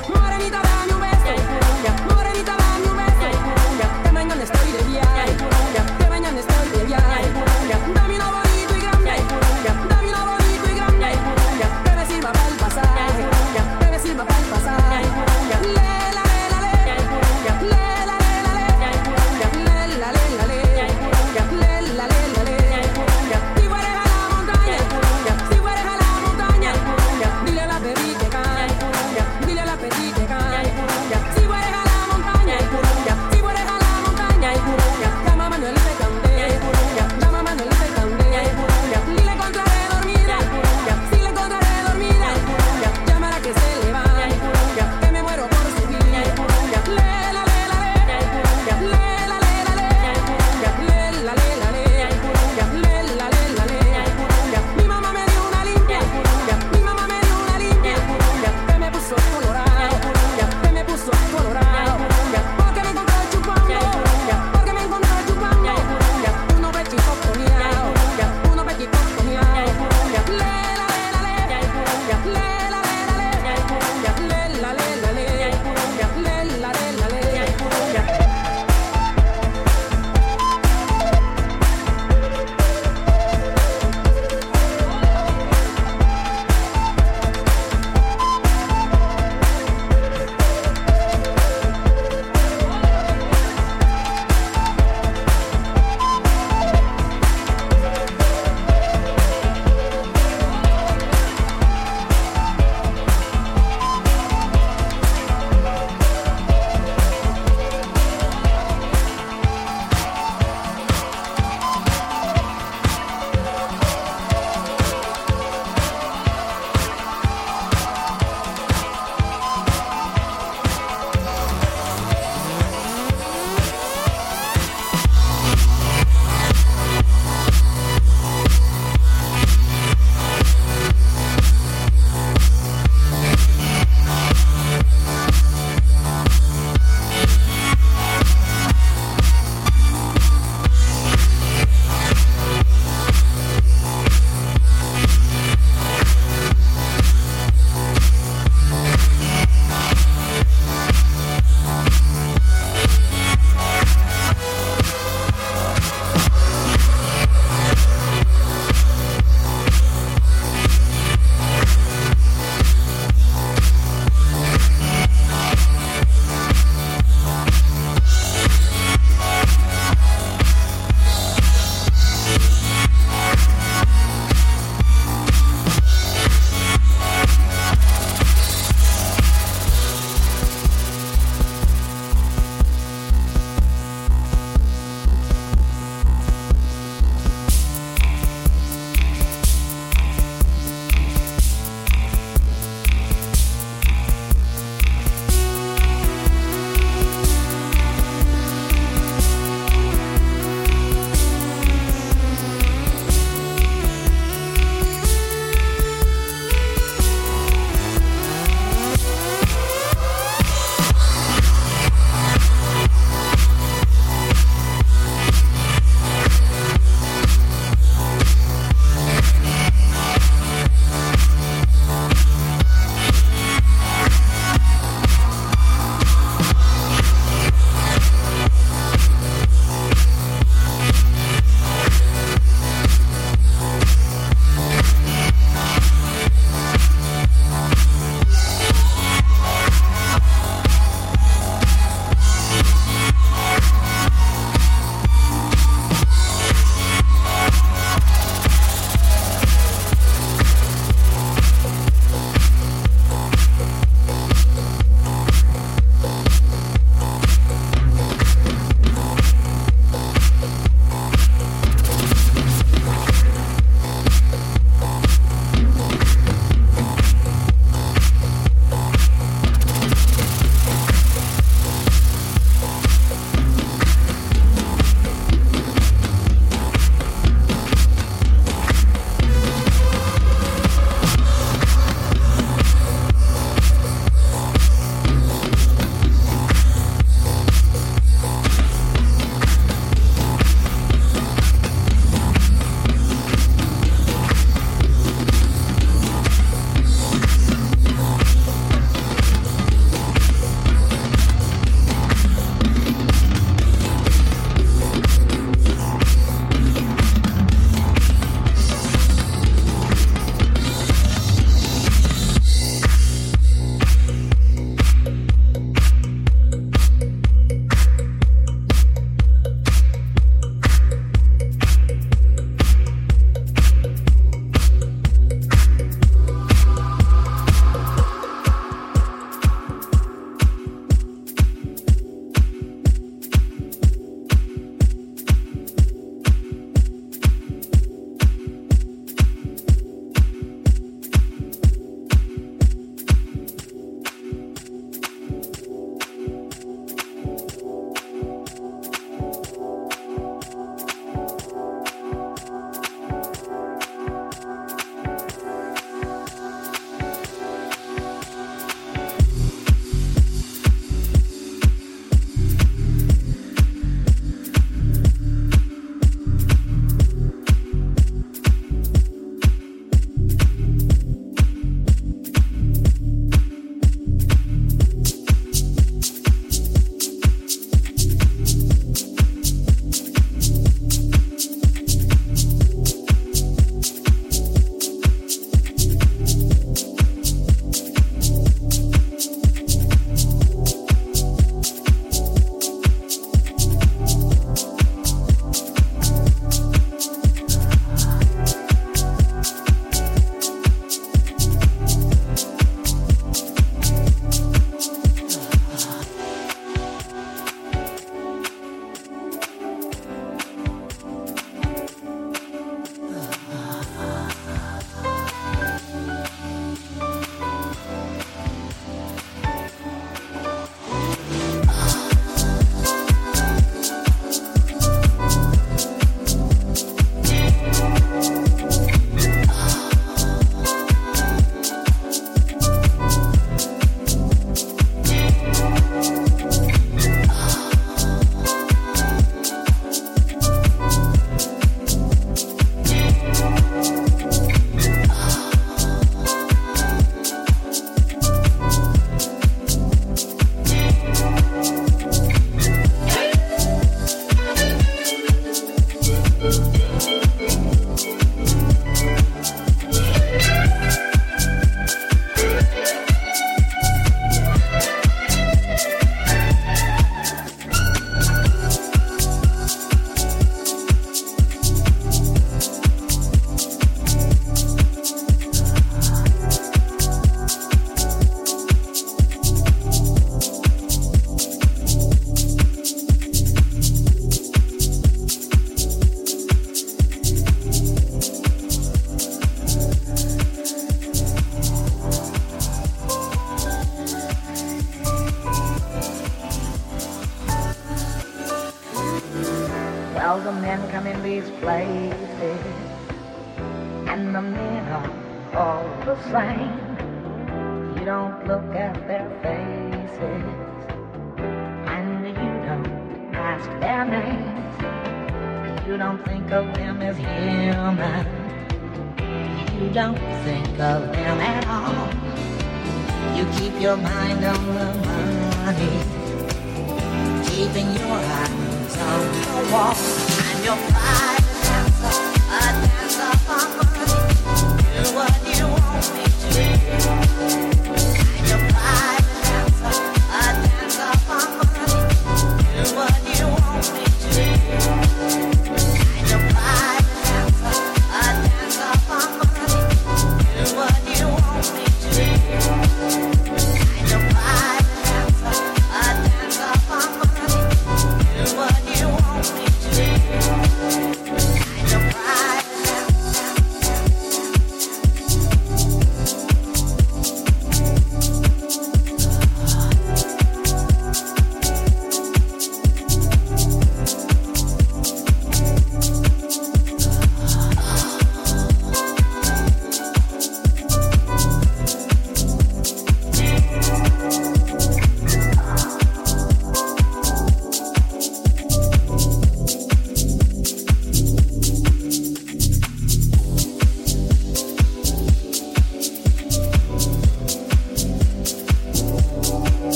Le.